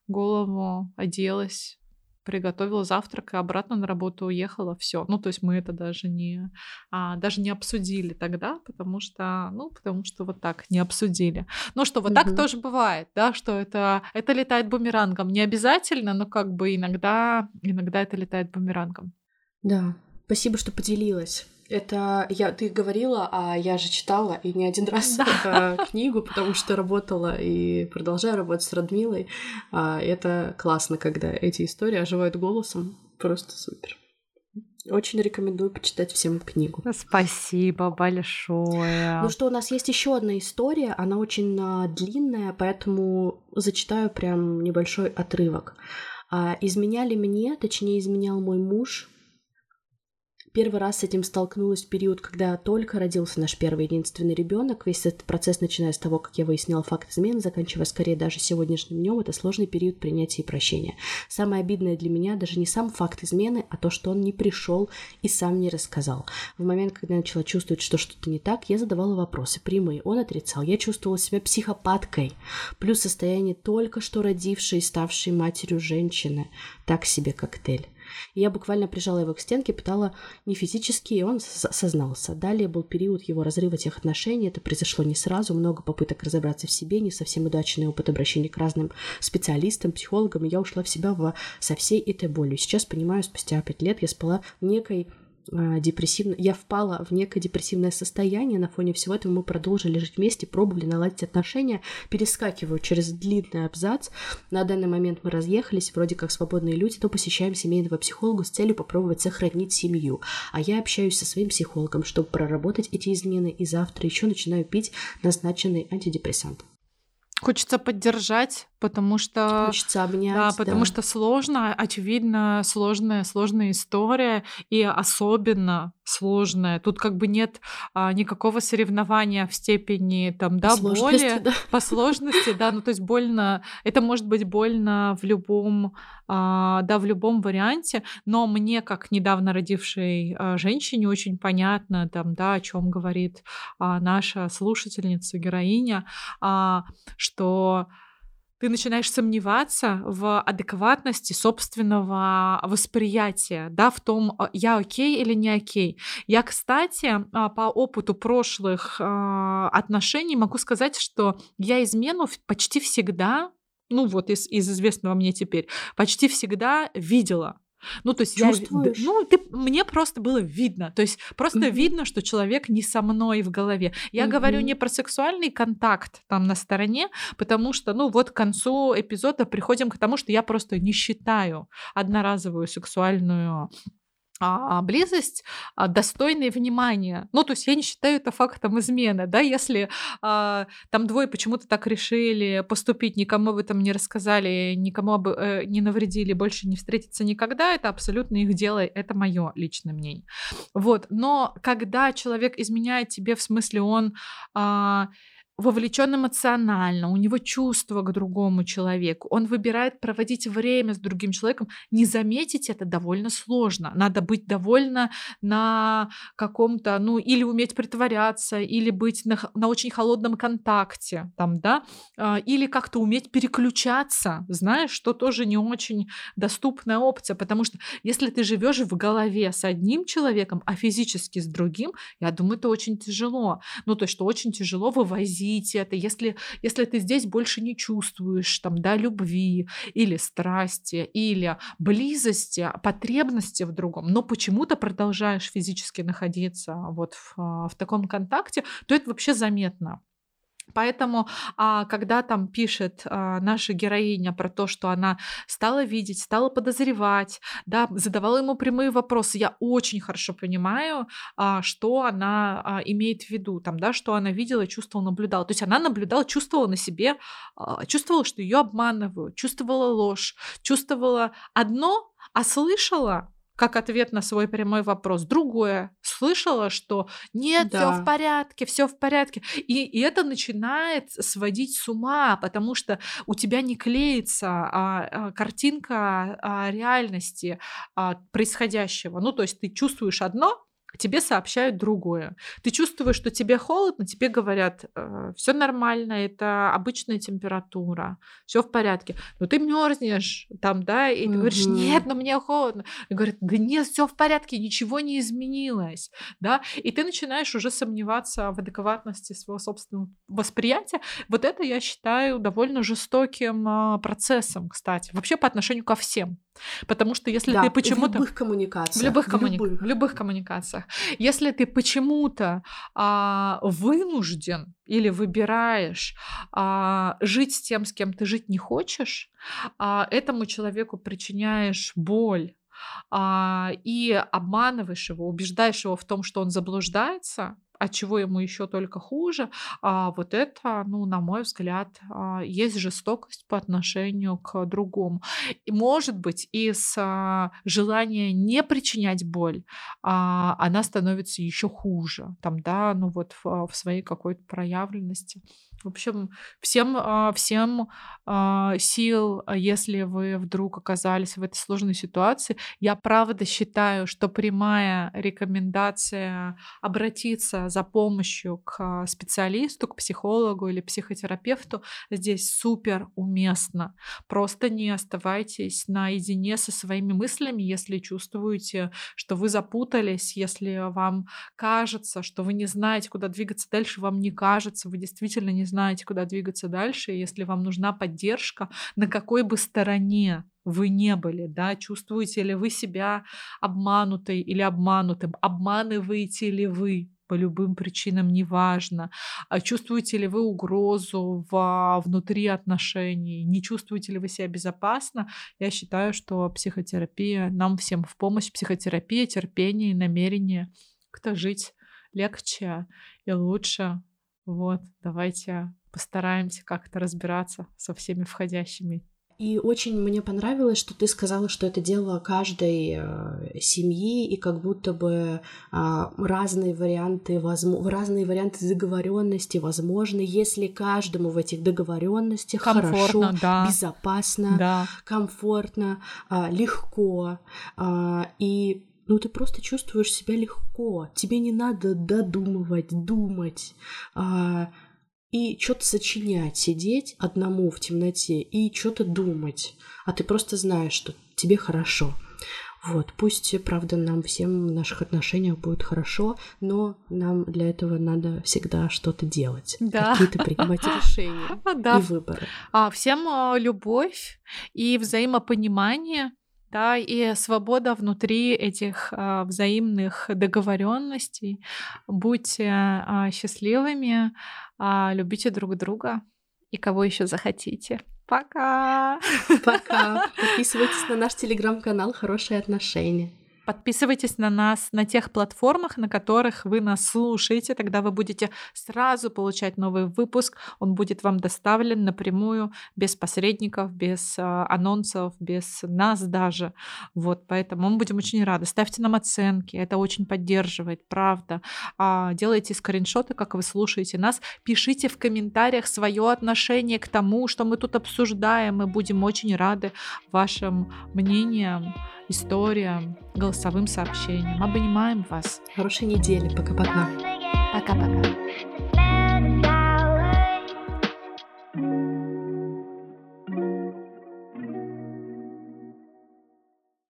голову, оделась, приготовила завтрак и обратно на работу уехала, все. Ну, то есть мы это даже не, а, даже не обсудили тогда, потому что, ну, потому что вот так не обсудили. Ну, что вот угу. так тоже бывает, да, что это, это летает бумерангом. Не обязательно, но как бы иногда, иногда это летает бумерангом. Да, спасибо, что поделилась. Это я, ты говорила, а я же читала и не один раз да. книгу, потому что работала и продолжаю работать с Радмилой. А, это классно, когда эти истории оживают голосом. Просто супер. Очень рекомендую почитать всем книгу. Спасибо большое. Ну что, у нас есть еще одна история, она очень а, длинная, поэтому зачитаю прям небольшой отрывок. А, изменяли мне, точнее, изменял мой муж Первый раз с этим столкнулась в период, когда только родился наш первый единственный ребенок. Весь этот процесс, начиная с того, как я выясняла факт измены, заканчивая скорее даже сегодняшним днем, это сложный период принятия и прощения. Самое обидное для меня даже не сам факт измены, а то, что он не пришел и сам не рассказал. В момент, когда я начала чувствовать, что что-то не так, я задавала вопросы прямые. Он отрицал. Я чувствовала себя психопаткой. Плюс состояние только что родившей и ставшей матерью женщины. Так себе коктейль. Я буквально прижала его к стенке, пытала не физически, и он сознался. Далее был период его разрыва тех отношений. Это произошло не сразу, много попыток разобраться в себе, не совсем удачный опыт обращения к разным специалистам, психологам, и я ушла в себя в, со всей этой болью. Сейчас понимаю, спустя пять лет я спала в некой депрессивно, я впала в некое депрессивное состояние. На фоне всего этого мы продолжили жить вместе, пробовали наладить отношения, перескакиваю через длинный абзац. На данный момент мы разъехались, вроде как свободные люди, то посещаем семейного психолога с целью попробовать сохранить семью. А я общаюсь со своим психологом, чтобы проработать эти измены, и завтра еще начинаю пить назначенный антидепрессант. Хочется поддержать, потому что... Хочется обнять, да. потому да. что сложно, очевидно, сложная, сложная история, и особенно сложная. Тут как бы нет а, никакого соревнования в степени там, да, по боли, да. по сложности, да, ну то есть больно, это может быть больно в любом, а, да, в любом варианте, но мне, как недавно родившей а, женщине, очень понятно там, да, о чем говорит а, наша слушательница, героиня, а, что ты начинаешь сомневаться в адекватности собственного восприятия, да, в том, а, я окей или не окей. Я, кстати, а, по опыту прошлых а, отношений могу сказать, что я измену почти всегда, ну вот из, из известного мне теперь, почти всегда видела. Ну, то есть Чувствуешь? я... Ну, ты, мне просто было видно. То есть просто mm-hmm. видно, что человек не со мной в голове. Я mm-hmm. говорю не про сексуальный контакт там на стороне, потому что, ну, вот к концу эпизода приходим к тому, что я просто не считаю одноразовую сексуальную а, близость а, достойной внимания. Ну, то есть я не считаю это фактом измены, да, если а, там двое почему-то так решили поступить, никому об этом не рассказали, никому об, э, не навредили, больше не встретиться никогда, это абсолютно их дело, это мое личное мнение. Вот, но когда человек изменяет тебе, в смысле он... А, вовлечен эмоционально, у него чувство к другому человеку, он выбирает проводить время с другим человеком, не заметить это довольно сложно. Надо быть довольно на каком-то, ну, или уметь притворяться, или быть на, на очень холодном контакте, там, да, а, или как-то уметь переключаться, знаешь, что тоже не очень доступная опция, потому что если ты живешь в голове с одним человеком, а физически с другим, я думаю, это очень тяжело. Ну, то есть, что очень тяжело вывозить отпустить это, если, если ты здесь больше не чувствуешь там, да, любви или страсти, или близости, потребности в другом, но почему-то продолжаешь физически находиться вот в, в таком контакте, то это вообще заметно. Поэтому, а, когда там пишет а, наша героиня про то, что она стала видеть, стала подозревать, да, задавала ему прямые вопросы, я очень хорошо понимаю, а, что она имеет в виду, там, да, что она видела, чувствовала, наблюдала. То есть она наблюдала, чувствовала на себе, чувствовала, что ее обманывают, чувствовала ложь, чувствовала одно, а слышала как ответ на свой прямой вопрос. Другое. Слышала, что нет, да. все в порядке, все в порядке. И, и это начинает сводить с ума, потому что у тебя не клеится а, а, картинка а, реальности а, происходящего. Ну, то есть ты чувствуешь одно, тебе сообщают другое. Ты чувствуешь, что тебе холодно, тебе говорят, э, все нормально, это обычная температура, все в порядке. Но ты мерзнешь там, да, и ты говоришь, нет, но мне холодно. И говорят, да нет, все в порядке, ничего не изменилось, да. И ты начинаешь уже сомневаться в адекватности своего собственного восприятия. Вот это я считаю довольно жестоким а, процессом, кстати, вообще по отношению ко всем. Потому что если да, ты почему-то... В любых коммуникациях. В любых, коммуни... любых. В любых коммуникациях. Если ты почему-то а, вынужден или выбираешь а, жить с тем, с кем ты жить не хочешь, а, этому человеку причиняешь боль, а, и обманываешь его, убеждаешь его в том, что он заблуждается, от чего ему еще только хуже, а вот это, ну, на мой взгляд, а, есть жестокость по отношению к другому. И, может быть, из а, желания не причинять боль, а, она становится еще хуже, там, да, ну вот в, в своей какой-то проявленности. В общем, всем, а, всем а, сил, а, если вы вдруг оказались в этой сложной ситуации. Я правда считаю, что прямая рекомендация обратиться за помощью к специалисту, к психологу или психотерапевту здесь супер уместно. Просто не оставайтесь наедине со своими мыслями, если чувствуете, что вы запутались, если вам кажется, что вы не знаете, куда двигаться дальше, вам не кажется, вы действительно не знаете, куда двигаться дальше, если вам нужна поддержка, на какой бы стороне вы не были, да, чувствуете ли вы себя обманутой или обманутым, обманываете ли вы по любым причинам, неважно, а чувствуете ли вы угрозу в, внутри отношений, не чувствуете ли вы себя безопасно, я считаю, что психотерапия нам всем в помощь, психотерапия, терпение и намерение как-то жить легче и лучше, вот, давайте постараемся как-то разбираться со всеми входящими. И очень мне понравилось, что ты сказала, что это дело каждой э, семьи, и как будто бы э, разные варианты, возможно, разные варианты договоренности возможны, если каждому в этих договоренностях хорошо, да. безопасно, да. комфортно, э, легко. Э, и ну ты просто чувствуешь себя легко, тебе не надо додумывать, думать, а, и что-то сочинять, сидеть одному в темноте и что-то думать, а ты просто знаешь, что тебе хорошо. Вот, пусть, правда, нам всем в наших отношениях будет хорошо, но нам для этого надо всегда что-то делать, да. какие-то принимать решения да. и выборы. А, всем а, любовь и взаимопонимание да, и свобода внутри этих а, взаимных договоренностей. Будьте а, счастливыми, а, любите друг друга и кого еще захотите. Пока! Пока! Подписывайтесь на наш телеграм-канал «Хорошие отношения». Подписывайтесь на нас на тех платформах, на которых вы нас слушаете. Тогда вы будете сразу получать новый выпуск. Он будет вам доставлен напрямую, без посредников, без э, анонсов, без нас даже. Вот, поэтому мы будем очень рады. Ставьте нам оценки, это очень поддерживает, правда. А, делайте скриншоты, как вы слушаете нас. Пишите в комментариях свое отношение к тому, что мы тут обсуждаем. Мы будем очень рады вашим мнениям историям, голосовым сообщениям. Обнимаем вас. Хорошей недели. Пока-пока. Пока-пока.